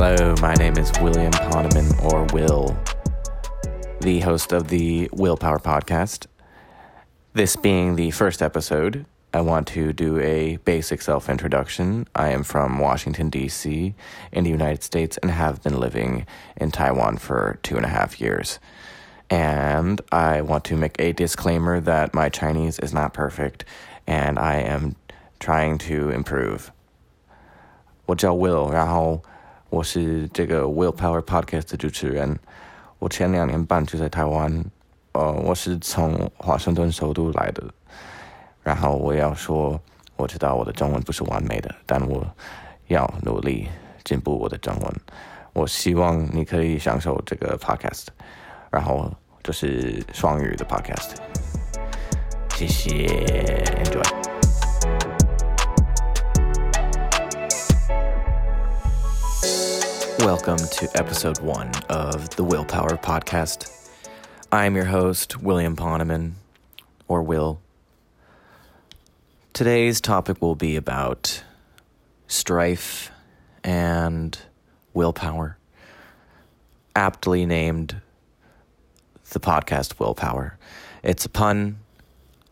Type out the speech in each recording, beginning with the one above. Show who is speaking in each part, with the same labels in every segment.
Speaker 1: Hello, my name is William Poneman, or Will, the host of the Willpower Podcast. This being the first episode, I want to do a basic self introduction. I am from Washington, D.C., in the United States, and have been living in Taiwan for two and a half years. And I want to make a disclaimer that my Chinese is not perfect, and I am trying to improve. 我叫 Will，然后 我是这个 Willpower Podcast 的主持人。我前两年半就在台湾，呃，我是从华盛顿首都来的。然后我要说，我知道我的中文不是完美的，但我要努力进步我的中文。我希望你可以享受这个 Podcast，然后就是双语的 Podcast。谢谢，Enjoy。Welcome to episode one of the Willpower Podcast. I'm your host, William Poneman, or Will. Today's topic will be about strife and willpower, aptly named the podcast Willpower. It's a pun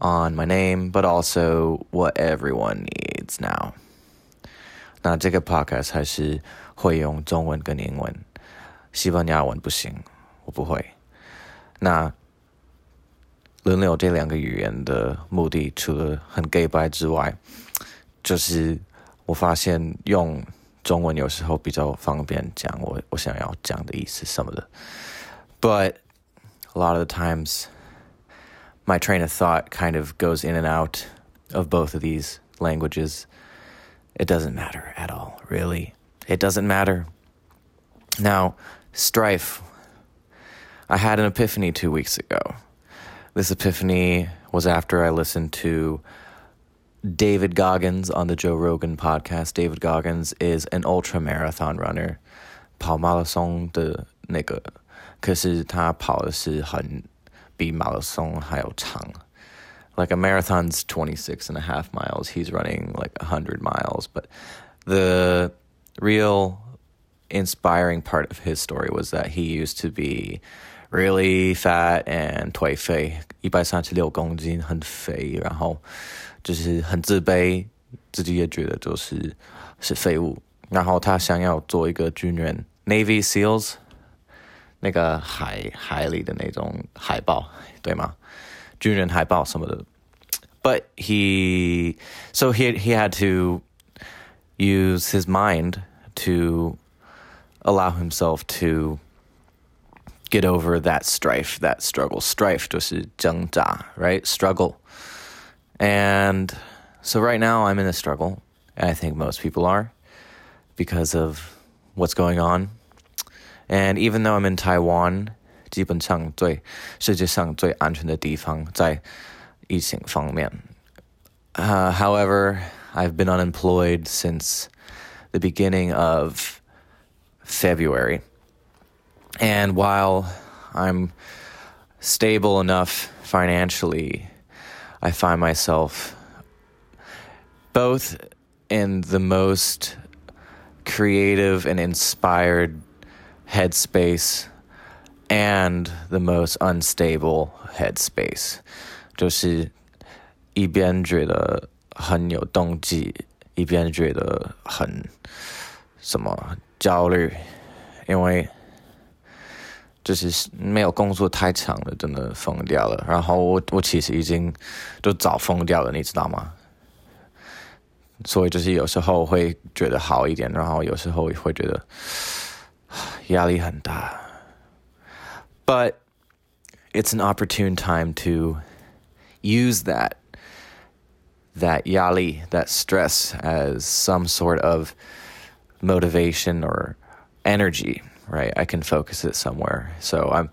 Speaker 1: on my name, but also what everyone needs now. 那这个 podcast 还是 会用中文跟英文，西班牙文不行，我不会。那轮流这两个语言的目的，除了很 gay 白之外，就是我发现用中文有时候比较方便讲我我想要讲的意思什么的。But a lot of the times, my train of thought kind of goes in and out of both of these languages. It doesn't matter at all, really. It doesn't matter. Now, strife. I had an epiphany two weeks ago. This epiphany was after I listened to David Goggins on the Joe Rogan podcast. David Goggins is an ultra marathon runner, 跑马拉松的那个，可是他跑的是很比马拉松还要长。like a marathon's 26 and a half miles. He's running like 100 miles. But the real inspiring part of his story was that he used to be really fat and 颓废，一百三十六公斤，很肥，然后就是很自卑，自己也觉得就是是废物。然后他想要做一个军人，Navy SEALs，那个海海里的那种海豹，对吗？军人海报什么的。But he, so he he had to use his mind to allow himself to get over that strife, that struggle. Strife 就是挣扎, right? Struggle. And so right now I'm in a struggle. And I think most people are because of what's going on. And even though I'm in Taiwan, 基本上最世界上最安全的地方在疫情方面。Uh, however, I've been unemployed since the beginning of February. And while I'm stable enough financially, I find myself both in the most creative and inspired headspace and the most unstable headspace，就是一边觉得很有动机， 一边觉得很什么焦虑，因为就是没有工作太长了，真的疯掉了。然后我我其实已经都早疯掉了，你知道吗？所以就是有时候会觉得好一点，然后有时候会觉得压力很大。But it's an opportune time to use that that yali, that stress as some sort of motivation or energy, right? I can focus it somewhere. So I'm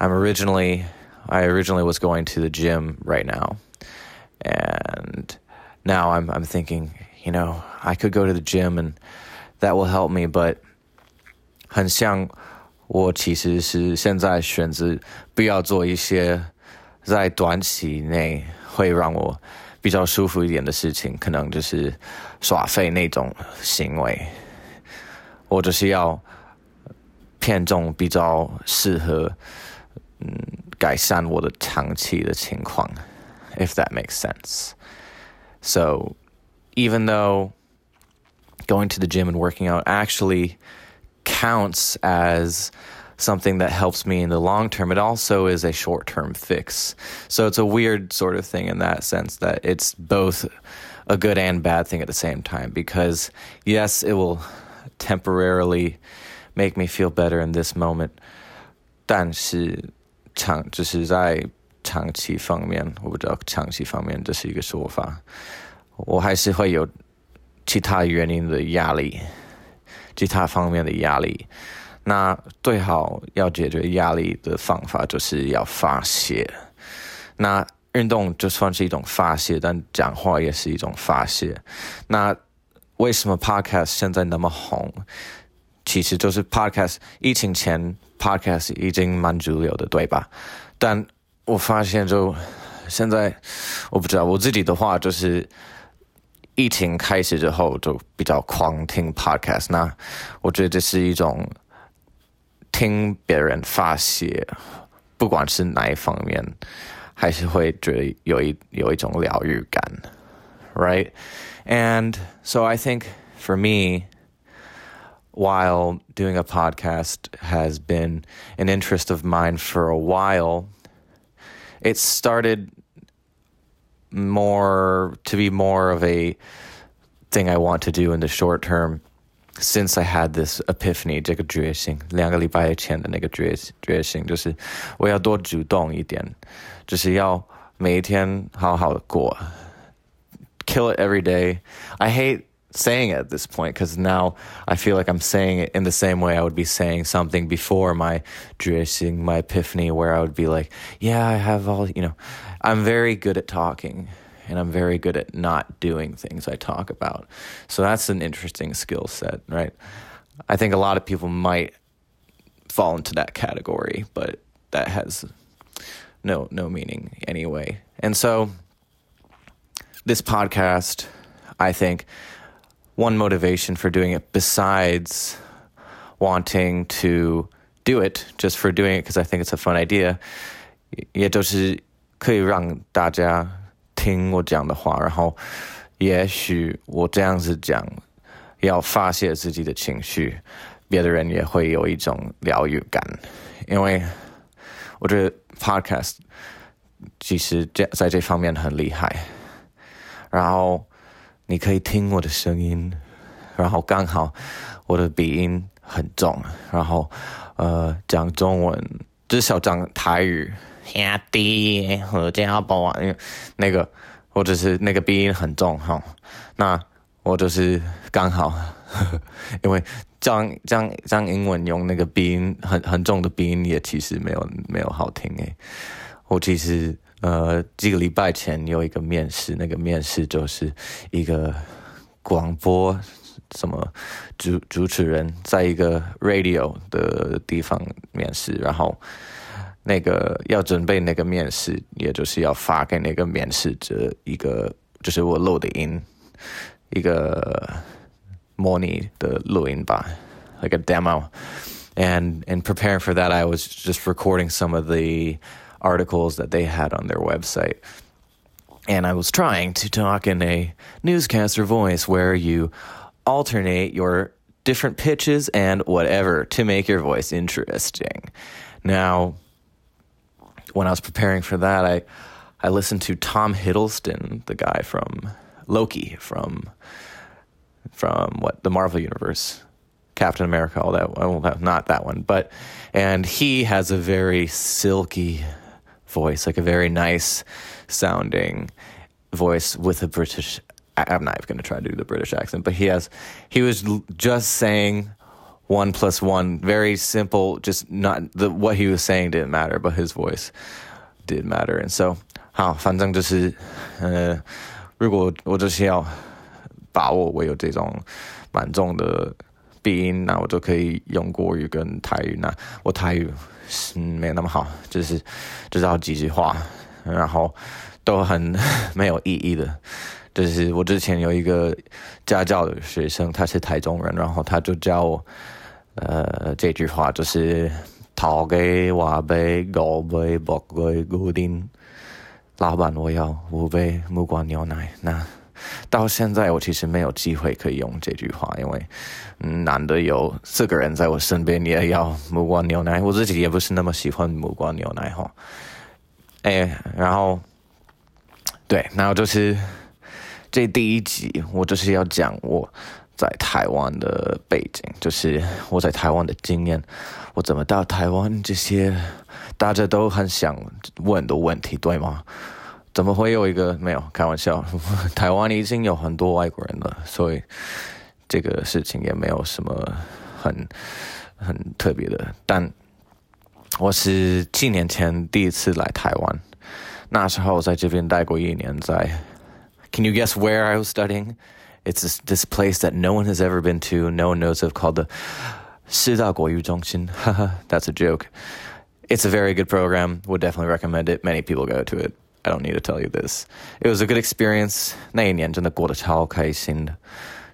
Speaker 1: I'm originally I originally was going to the gym right now. And now I'm I'm thinking, you know, I could go to the gym and that will help me, but 很像我其实是现在选择不要做一些在短期内会让我 比较舒服一点的事情，可能就是耍废那种行为。我就是要 偏重比较适合嗯改善我的长期的情况，if that makes sense. So even though going to the gym and working out actually counts as something that helps me in the long term, it also is a short term fix. So it's a weird sort of thing in that sense that it's both a good and bad thing at the same time because, yes, it will temporarily make me feel better in this moment. 但是长就是在长期方面，我不知道长期方面这是一个说法，我还是会有其他原因的压力，其他方面的压力。 那最好要解决压力的方法就是要发泄。那运动就算是一种发泄，但讲话也是一种发泄。那为什么 Podcast 现在那么红？其实就是 Podcast 疫情前 Podcast 已经蛮主流的，对吧？但我发现就现在，我不知道我自己的话，就是疫情开始之后就比较狂听 Podcast。那我觉得这是一种听别人发泄，不管是哪一方面。还是会觉得有一有一种疗愈感，right? And so I think for me, while doing a podcast has been an interest of mine for a while, it started more to be more of a thing I want to do in the short term since I had this epiphany 这个觉醒，两个礼拜前的那个觉觉醒，就是我要多主动一点，就是要每一天好好的过，kill it every day. I hate saying it at this point because now I feel like I'm saying it in the same way I would be saying something before my dressing, my epiphany, where I would be like, yeah, I have all, you know, I'm very good at talking and I'm very good at not doing things I talk about. So that's an interesting skill set, right? I think a lot of people might fall into that category, but that has no no meaning anyway. And so this podcast, I think one motivation for doing it besides wanting to do it just for doing it because I think it's a fun idea，也就是可以让大家 听我讲的话，然后也许我这样子讲，要发泄自己的情绪，别的人也会有一种疗愈感。因为我觉得 podcast 其实这在这方面很厉害。然后你可以听我的声音，然后刚好我的鼻音很重，然后呃讲中文至少讲台语。兄弟，和家宝啊，因那个或者是那个鼻音很重哈，那我就是刚好，因为这样这样这样英文用那个鼻音很很重的鼻音也其实没有没有好听诶。我其实呃几个礼拜前有一个面试，那个面试就是一个广播什么主主持人在一个 radio 的地方面试，然后。那个要准备那个面试，也就是要发给那个面试者一个，就是我录的音，一个模拟的录音吧，like a demo. And in preparing for that, I was just recording some of the articles that they had on their website. And I was trying to talk in a newscaster voice where you alternate your different pitches and whatever to make your voice interesting. Now, when I was preparing for that, I I listened to Tom Hiddleston, the guy from Loki, from from what the Marvel universe, Captain America, all that. Well, not that one, but and he has a very silky voice, like a very nice sounding voice with a British. I'm not even going to try to do the British accent, but he has. He was just saying one plus one. Very simple. Just not the what he was saying didn't matter, but his voice did matter. And so 好，反正就是呃，如果我就是要把握我有这种蛮重的鼻音，那我就可以用国语跟台语。那我台语是没有那么好，就是知道几句话，然后都很没有意义的。 就是我之前有一个家教的学生，他是台中人，然后他就教我。呃，这句话就是“讨给瓦杯五杯不贵固定”。老板，我要五杯木瓜牛奶。那到现在我其实没有机会可以用这句话，因为难得有四个人在我身边你也要木瓜牛奶，我自己也不是那么喜欢木瓜牛奶哈。哎，然后对，然后就是这第一集，我就是要讲我在台湾的背景，就是我在台湾的经验，我怎么到台湾这些。大家都很想问的问题，对吗？怎么会有一个没有开玩笑？台湾已经有很多外国人了，所以这个事情也没有什么很很特别的。但我是七年前第一次来台湾，那时候在这边待过一年，在 Can you guess where I was studying? It's this, this place that no one has ever been to, no one knows of, called the 师大国语中心. That's a joke. It's a very good program. Would definitely recommend it. Many people go to it. I don't need to tell you this. It was a good experience. 那一年真的过得超开心的，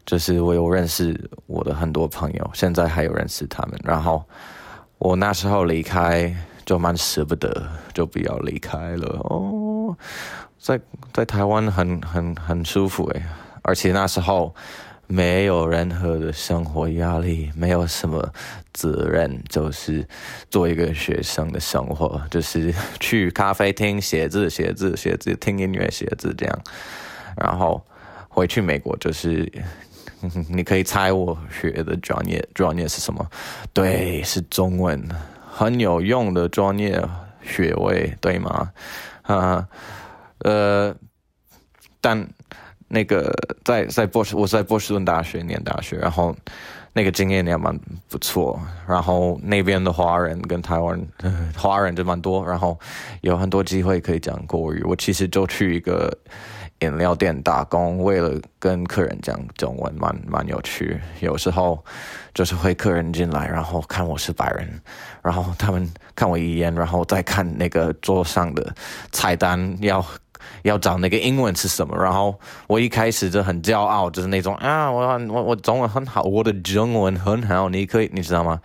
Speaker 1: 就是我有认识我的很多朋友，现在还有认识他们。然后我那时候离开就蛮舍不得，就不要离开了哦。 在在台湾很很很舒服诶，而且那时候。没有任何的生活压力，没有什么责任，就是做一个学生的生活，就是去咖啡厅写字、写字、写字，听音乐、写字这样。然后回去美国，就是 你可以猜我学的专业，专业是什么？对，是中文，很有用的专业学位，对吗？啊，呃但。那个在在波士，我在波士顿大学念大学，然后那个经验也蛮不错。然后那边的华人跟台湾 华人就蛮多，然后有很多机会可以讲国语。我其实就去一个饮料店打工，为了跟客人讲中文，蛮蛮有趣。有时候就是会客人进来，然后看我是白人，然后他们看我一眼，然后再看那个桌上的菜单要。要找那个英文是什么？然后我一开始就很骄傲，就是那种啊，我我我中文很好，我的中文很好，你可以，你知道吗？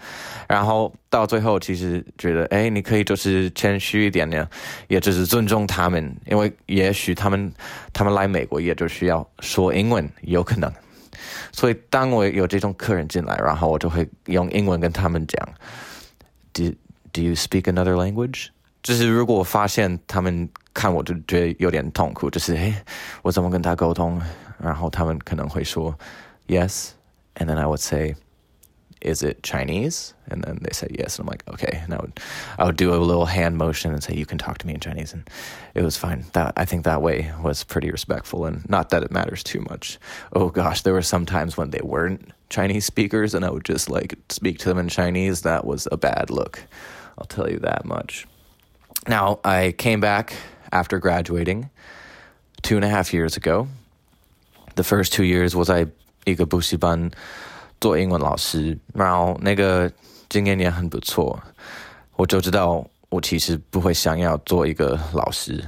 Speaker 1: 然后到最后，其实觉得，哎，你可以就是谦虚一点点，也就是尊重他们，因为也许他们他们来美国也就需要说英文，有可能。所以当我有这种客人进来，然后我就会用英文跟他们讲，Do Do you speak another language？就是如果我发现他们看我就觉得有点痛苦，就是诶，我怎么跟他沟通？然后他们可能会说 yes，and then I would say is it Chinese? And then they say yes, and I'm like, okay. And I would, I would do a little hand motion and say, you can talk to me in Chinese, and it was fine. That I think that way was pretty respectful, and not that it matters too much. Oh gosh, there were some times when they weren't Chinese speakers, and I would just like speak to them in Chinese. That was a bad look. I'll tell you that much. Now, I came back after graduating two and a half years ago. The first two years was I 一个补习班做英文老师，然后那个经验也很不错。我就知道我其实不会想要做一个老师，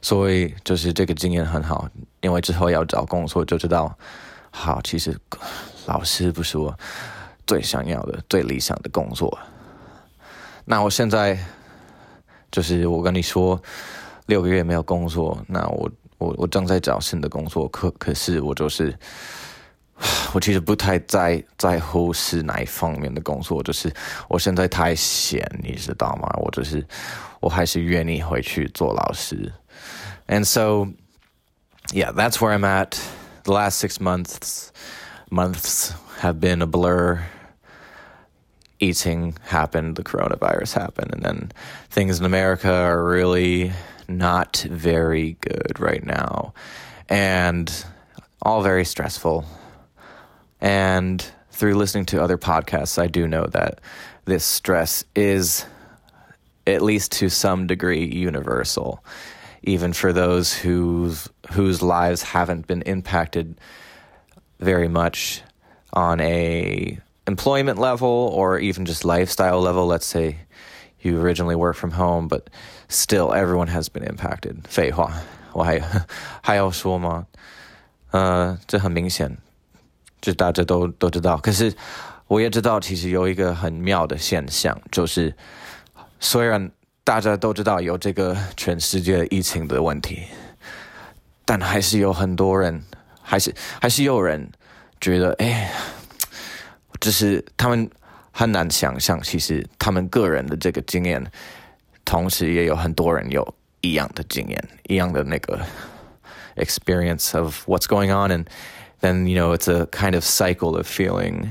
Speaker 1: 所以就是这个经验很好，因为之后要找工作就知道，好，其实老师不是我最想要的、最理想的工作。那我现在。 就是我跟你说，六个月没有工作，那我我我正在找新的工作，可可是我就是，我其实不太在在乎是哪一方面的工作，就是我现在太闲，你知道吗？我就是我还是愿意回去做老师，and so yeah, that's where I'm at. The last six months months have been a blur. Eating happened, the coronavirus happened, and then things in America are really not very good right now, and all very stressful. And through listening to other podcasts, I do know that this stress is, at least to some degree, universal, even for those whose whose lives haven't been impacted very much on a employment level or even just lifestyle level, let's say you originally work from home, but still everyone has been impacted. 废话，我还还要说吗？呃，这很明显，这大家都都知道。可是 我也知道，其实有一个很妙的现象，就是虽然大家都知道有这个全世界疫情的问题，但还是有很多人，还是还是有人觉得，哎， 就是他们很难想象，其实他们个人的这个经验，同时也有很多人有一样的经验，一样的那个 experience of what's going on，and then you know it's a kind of cycle of feeling.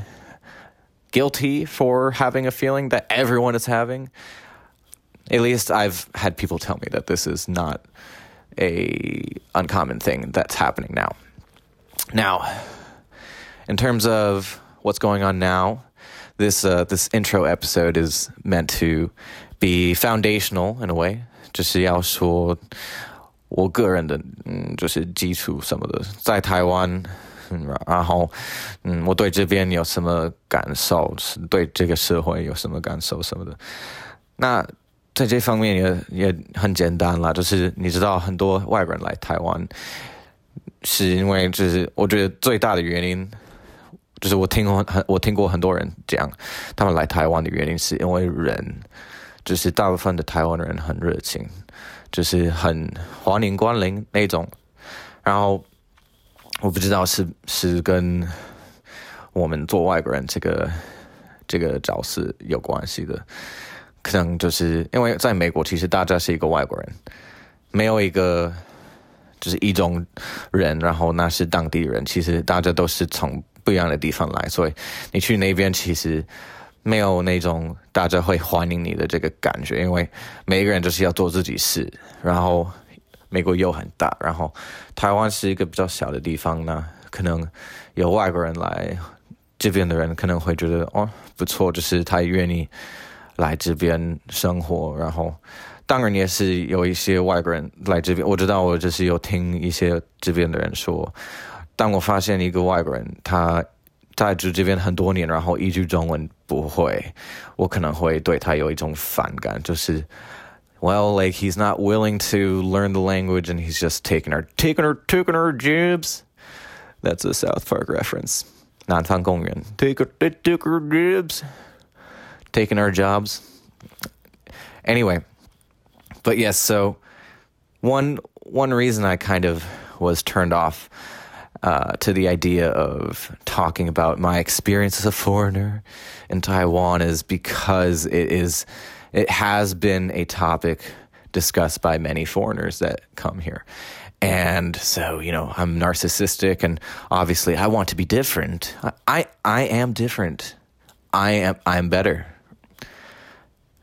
Speaker 1: guilty for having a feeling that everyone is having. At least I've had people tell me that this is not a uncommon thing that's happening now. Now, in terms of what's going on now, this uh, this intro episode is meant to be foundational in a way. 就是要说我个人的嗯，就是基础什么的，在台湾嗯，然后，嗯，我对这边有什么感受？对这个社会有什么感受什么的？那在这方面也也很简单啦，就是你知道，很多外国人来台湾，是因为就是我觉得最大的原因， 就是我听过很我听过很多人讲，他们来台湾的原因是因为人，就是大部分的台湾人很热情，就是很欢迎光临那种，然后。我不知道是是跟我们做外国人这个这个角色有关系的，可能就是因为在美国，其实大家是一个外国人，没有一个就是一种人，然后那是当地人，其实大家都是从不一样的地方来，所以你去那边其实没有那种大家会欢迎你的这个感觉，因为每一个人就是要做自己事，然后。美国又很大，然后台湾是一个比较小的地方呢，可能有外国人来这边的人可能会觉得哦不错，就是他愿意来这边生活。然后当然也是有一些外国人来这边，我知道我就是有听一些这边的人说，当我发现一个外国人他在住这边很多年，然后一句中文不会，我可能会对他有一种反感，就是。well, like he's not willing to learn the language and he's just taking our taking our taking our jibs. That's a South Park reference. 南方公园 take our take our jibs, taking our jobs. Anyway, but yes, so one one reason I kind of was turned off uh, to the idea of talking about my experience as a foreigner in Taiwan is because it is it has been a topic discussed by many foreigners that come here. And so, you know, I'm narcissistic and obviously I want to be different. I, I, I am different. I am I'm better.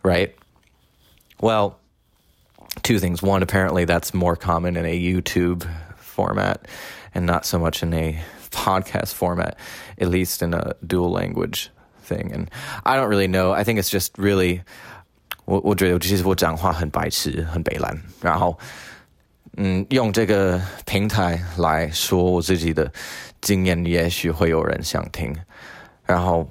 Speaker 1: Right? Well, two things. One, apparently that's more common in a YouTube format and not so much in a podcast format, at least in a dual language thing. And I don't really know. I think it's just really 我我觉得其实我讲话很白痴，很北蓝，然后嗯，用这个平台来说我自己的经验，也许会有人想听。然后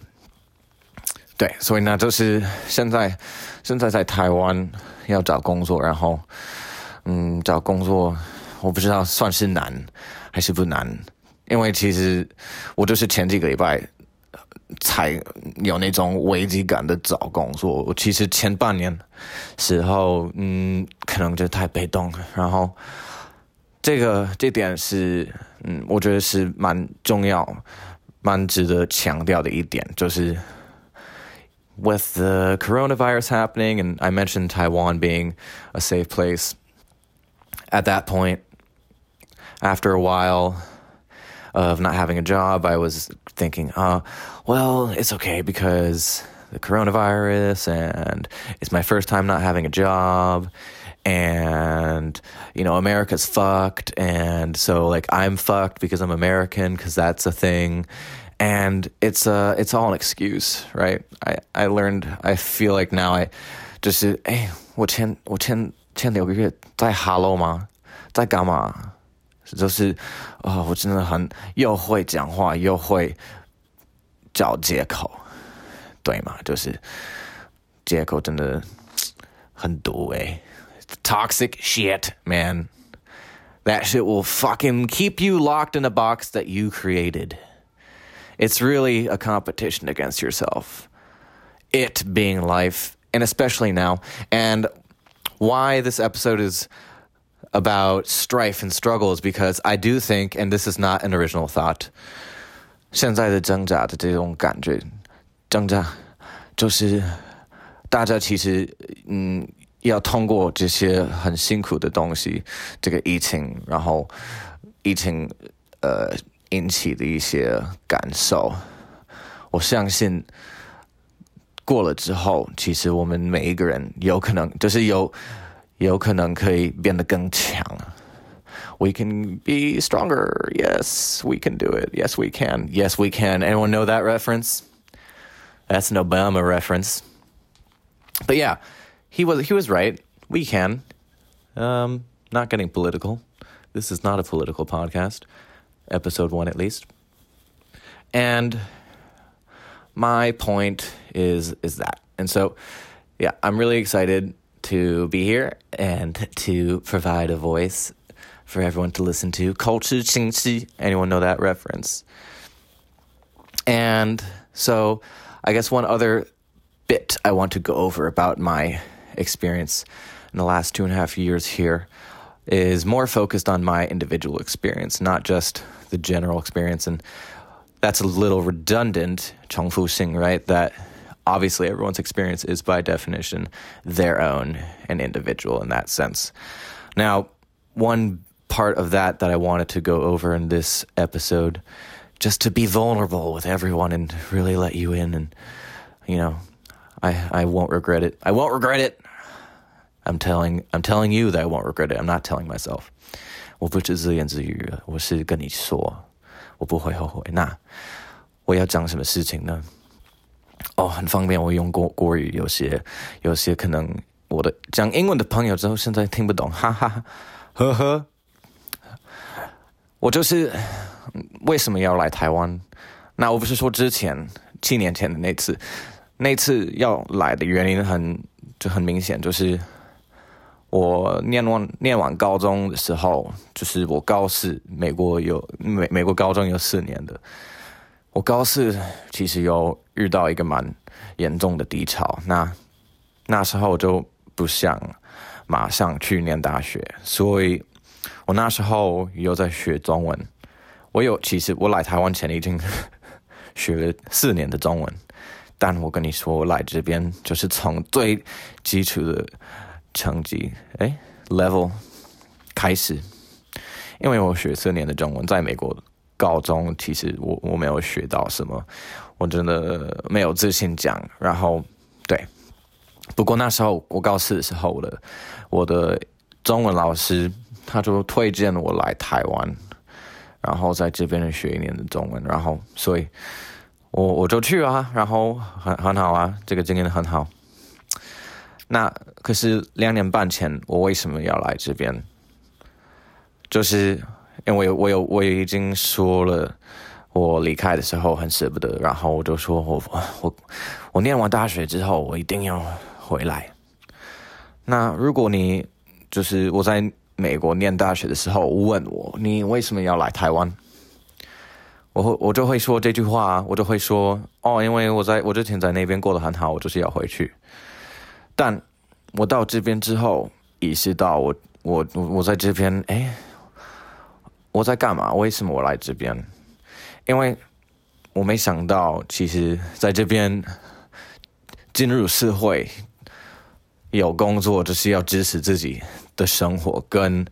Speaker 1: 对，所以呢，就是现在现在在台湾要找工作，然后嗯，找工作我不知道算是难 还是不难，因为其实我就是前几个礼拜。才有那种危机感的找工作。我其实前半年时候，嗯，可能就太被动。然后这个这点是，嗯，我觉得是蛮重要、蛮值得强调的一点，就是 with the coronavirus happening, and I mentioned Taiwan being a safe place. At that point, after a while of not having a job, I was thinking, uh, well, it's okay because the coronavirus and it's my first time not having a job and you know America's fucked and so like I'm fucked because I'm American because that's a thing and it's uh it's all an excuse right I I learned I feel like now I just 哎我前我前前六个月在 Hello 吗在干嘛 就是啊、哦、我真的很又会讲话又会找借口，对吗？就是借口真的很毒诶，toxic shit, man. That shit will fucking keep you locked in a box that you created. It's really a competition against yourself. It being life, and especially now. And why this episode is about strife and struggle is because I do think, and this is not an original thought, 现在的挣扎的这种感觉，挣扎就是大家其实嗯要通过这些很辛苦的东西，这个疫情，然后疫情呃引起的一些感受，我相信过了之后，其实我们每一个人有可能就是有 有可能可以变得更强。We can be stronger. Yes, we can do it. Yes, we can. Yes, we can. Anyone know that reference? That's an Obama reference. But yeah, he was he was right. We can. Um, not getting political. This is not a political podcast. Episode one, at least. And my point is is that. And so, yeah, I'm really excited to be here and to provide a voice for everyone to listen to. Culture Qingxi. Anyone know that reference? And so, I guess one other bit I want to go over about my experience in the last two and a half years here is more focused on my individual experience, not just the general experience. And that's a little redundant, 重复性, right? That obviously everyone's experience is by definition their own and individual in that sense. Now, one part of that that I wanted to go over in this episode, just to be vulnerable with everyone and really let you in and, you know, I, I won't regret it. I won't regret it. I'm telling I'm telling you that I won't regret it. I'm not telling myself. 我不是自言自语，我是跟你说，我不会后悔。那我要讲什么事情呢？ 哦，很方便，我用国国语，有些有些可能我的讲英文的朋友之后现在听不懂，哈哈，呵呵。我就是为什么要来台湾？那我不是说之前七年前的那次，那次要来的原因很就很明显，就是我念完念完高中的时候，就是我高四，美国有美美国高中有四年的，我高四其实有遇到一个蛮严重的低潮，那那时候就不想马上去念大学，所以我那时候有在学中文，我有其实我来台湾前已经 学了四年的中文，但我跟你说，我来这边就是从最基础的。成绩哎，level 开始，因为我学四年的中文，在美国高中其实我我没有学到什么，我真的没有自信讲。然后对，不过那时候我高四的时候，我的我的中文老师他就推荐我来台湾，然后在这边学一年的中文，然后所以我我就去啊，然后很很好啊，这个经验很好。那可是两年半前，我为什么要来这边？就是因为我有我也已经说了，我离开的时候很舍不得，然后我就说我我我念完大学之后，我一定要回来。那如果你就是我在美国念大学的时候问我你为什么要来台湾，我会我就会说这句话，我就会说哦，因为我在我之前在那边过得很好，我就是要回去。但我到这边之后，意识到我我我在这边，哎，我在干嘛？为什么我来这边？因为我没想到，其实在这边进入社会有工作，就是要支持自己的生活，跟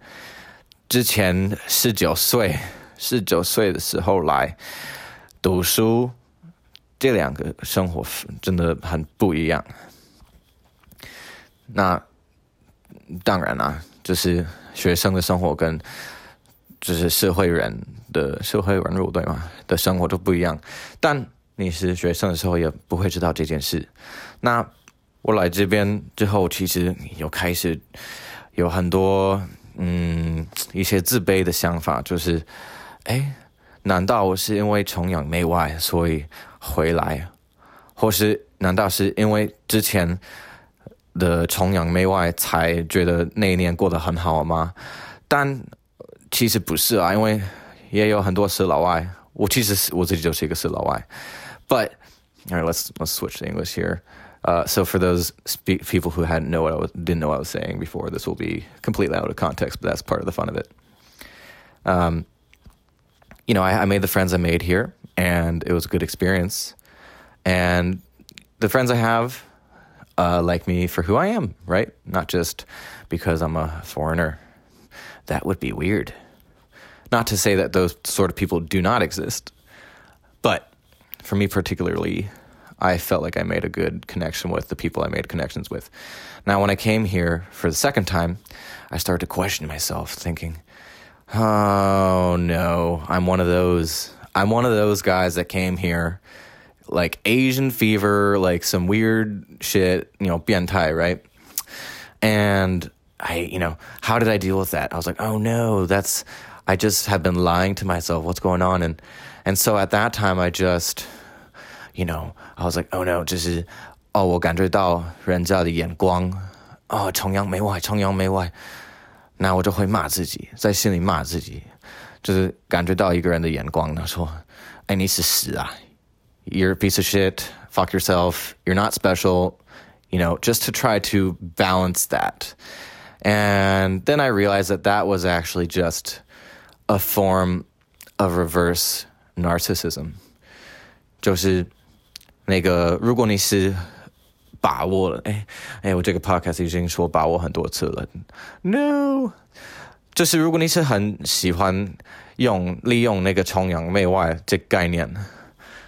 Speaker 1: 之前十九岁十九岁的时候来读书，这两个生活真的很不一样。那当然啦，就是学生的生活跟就是社会人的社会人入对吗的生活都不一样。但你是学生的时候也不会知道这件事。那我来这边之后，其实有开始有很多嗯一些自卑的想法，就是哎，难道我是因为崇洋媚外所以回来，或是难道是因为之前？的崇洋媚外才觉得那一年过得很好吗？但其实不是啊，因为也有很多是老外， 我其实是我自己就是一个死老外，but all right, let's let's switch to English here. Uh, so for those spe- people who hadn't know what I was, didn't know what I was saying before, this will be completely out of context, but that's part of the fun of it. Um, you know, I, I made the friends I made here, and it was a good experience. And the friends I have uh, like me for who I am, right? Not just because I'm a foreigner. That would be weird. Not to say that those sort of people do not exist, but for me particularly, I felt like I made a good connection with the people I made connections with. Now, when I came here for the second time, I started to question myself, thinking, oh no, I'm one of those. I'm one of those guys that came here like Asian fever, like some weird shit, you know, biantai, right? And I, you know, how did I deal with that? I was like, oh no, that's, I just have been lying to myself. What's going on? And, and so at that time, I just, you know, I was like, oh no, 就是哦，我感觉到人家的眼光，哦，崇洋媚外，崇洋媚外，那我就会骂自己，在心里骂自己，就是感觉到一个人的眼光，他说，哎，你是屎啊！you're a piece of shit, fuck yourself, you're not special, you know, just to try to balance that. And then I realized that that was actually just a form of reverse narcissism. 就是那个，如果你是把握了，哎哎，我这个 podcast 已经说把握很多次了。No，就是如果你是很喜欢用利用那个崇洋媚外这概念。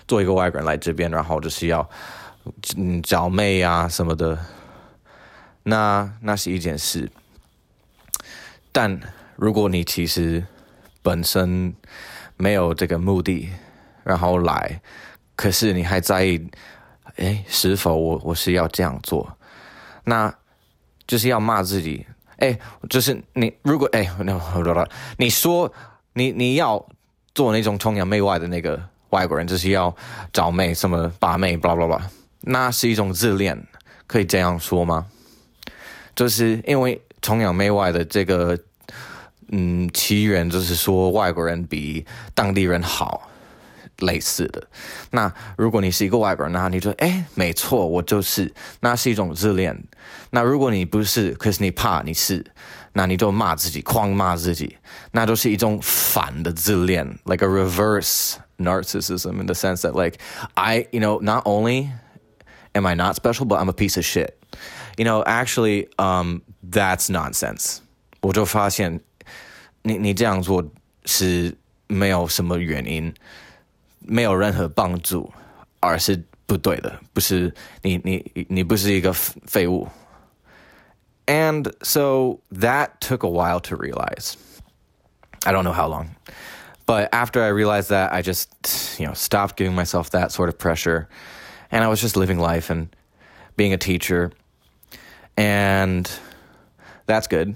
Speaker 1: 做一个外国人来这边，然后就是要嗯找妹啊什么的，那那是一件事。但如果你其实本身没有这个目的，然后来，可是你还在意，哎，是否我我是要这样做？那就是要骂自己，哎，就是你如果哎，那你说你你要做那种崇洋媚外的那个。外国人就是要找妹，什么把妹，blah blah blah，那是一种自恋，可以这样说吗？就是因为崇洋媚外的这个，嗯，起源就是说外国人比当地人好，类似的。那如果你是一个外国人，那你说，哎，没错，我就是，那是一种自恋。那如果你不是，可是你怕你是。那你就骂自己，狂骂自己，那就是一种反的自恋，like a reverse narcissism in the sense that like I, you know, not only am I not special, but I'm a piece of shit. You know, actually, um, that's nonsense. 我就发现， 你你这样做是没有什么原因，没有任何帮助，而是不对的，不是你你你不是一个废物。and so that took a while to realize. I don't know how long. But after I realized that, I just, you know, stopped giving myself that sort of pressure. And I was just living life and being a teacher. And that's good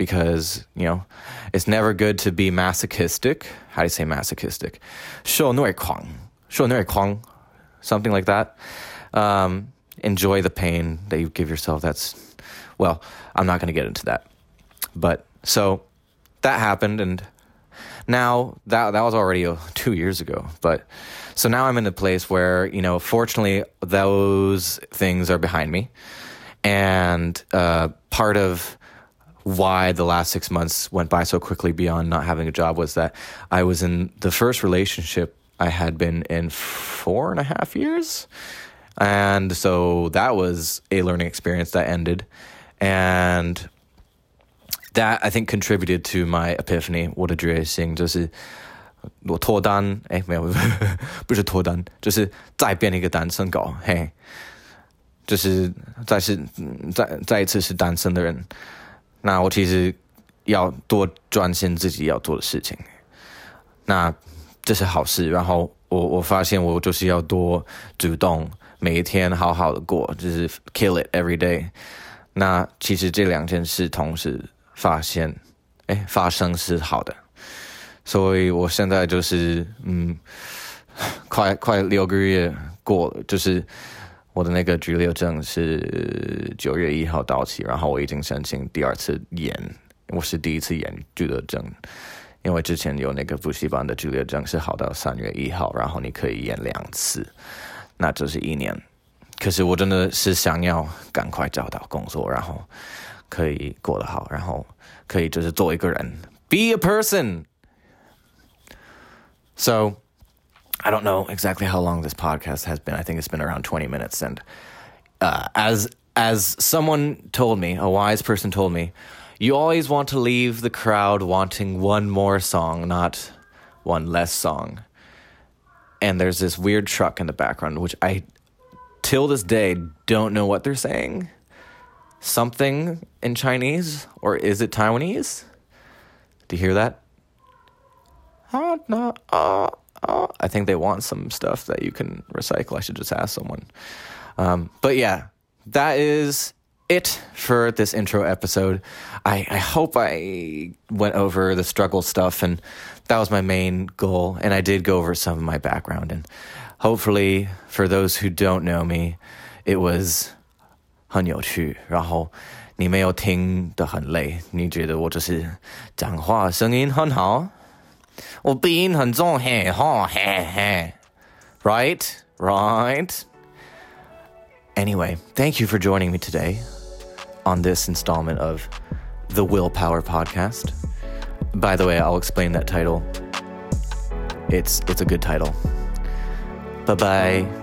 Speaker 1: because, you know, it's never good to be masochistic. How do you say masochistic? 受虐狂,受虐狂, something like that. Um, enjoy the pain that you give yourself. That's well, I'm not going to get into that. But so that happened, and now that that was already two years ago. But so now I'm in a place where you know, fortunately, those things are behind me, and uh, part of why the last six months went by so quickly beyond not having a job was that I was in the first relationship I had been in four and a half years. And so that was a learning experience that ended and that I think contributed to my epiphany. 我的觉醒就是我脱单，哎，没有，不是脱单，就是再变一个单身狗，嘿，就是再是再再一次是单身的人。 那我其实要多专心自己要做的事情，那这是好事。然后我我发现我就是要多主动，每一天好好的过，就是 kill it every day。那其实这两件事同时发现，哎，发生是好的，所以我现在就是嗯，快快六个月过了，就是我的那个居留证是九月一号到期，然后我已经申请第二次延，我是第一次延居留证，因为之前有那个补习班的居留证是好到三月一号，然后你可以延两次，那就是一年。可是我真的是想要赶快找到工作，然后可以过得好，然后可以就是做一个人，be a person。So I don't know exactly how long this podcast has been. I think it's been around 20 minutes. And uh, as as someone told me, a wise person told me, you always want to leave the crowd wanting one more song, not one less song. And there's this weird truck in the background, which I, till this day, don't know what they're saying. Something in Chinese, or is it Taiwanese? Do you hear that? I think they want some stuff that you can recycle. I should just ask someone. Um, but yeah, that is it for this intro episode. I, I hope I went over the struggle stuff, and that was my main goal. And I did go over some of my background. And hopefully, for those who don't know me, it was 很有趣。然后你没有听得很累，你觉得我就是讲话声音很好， 我鼻音很重，嘿吼嘿嘿，right right. Anyway, thank you for joining me today on this installment of the Willpower Podcast. By the way, I'll explain that title. It's it's a good title. Bye bye.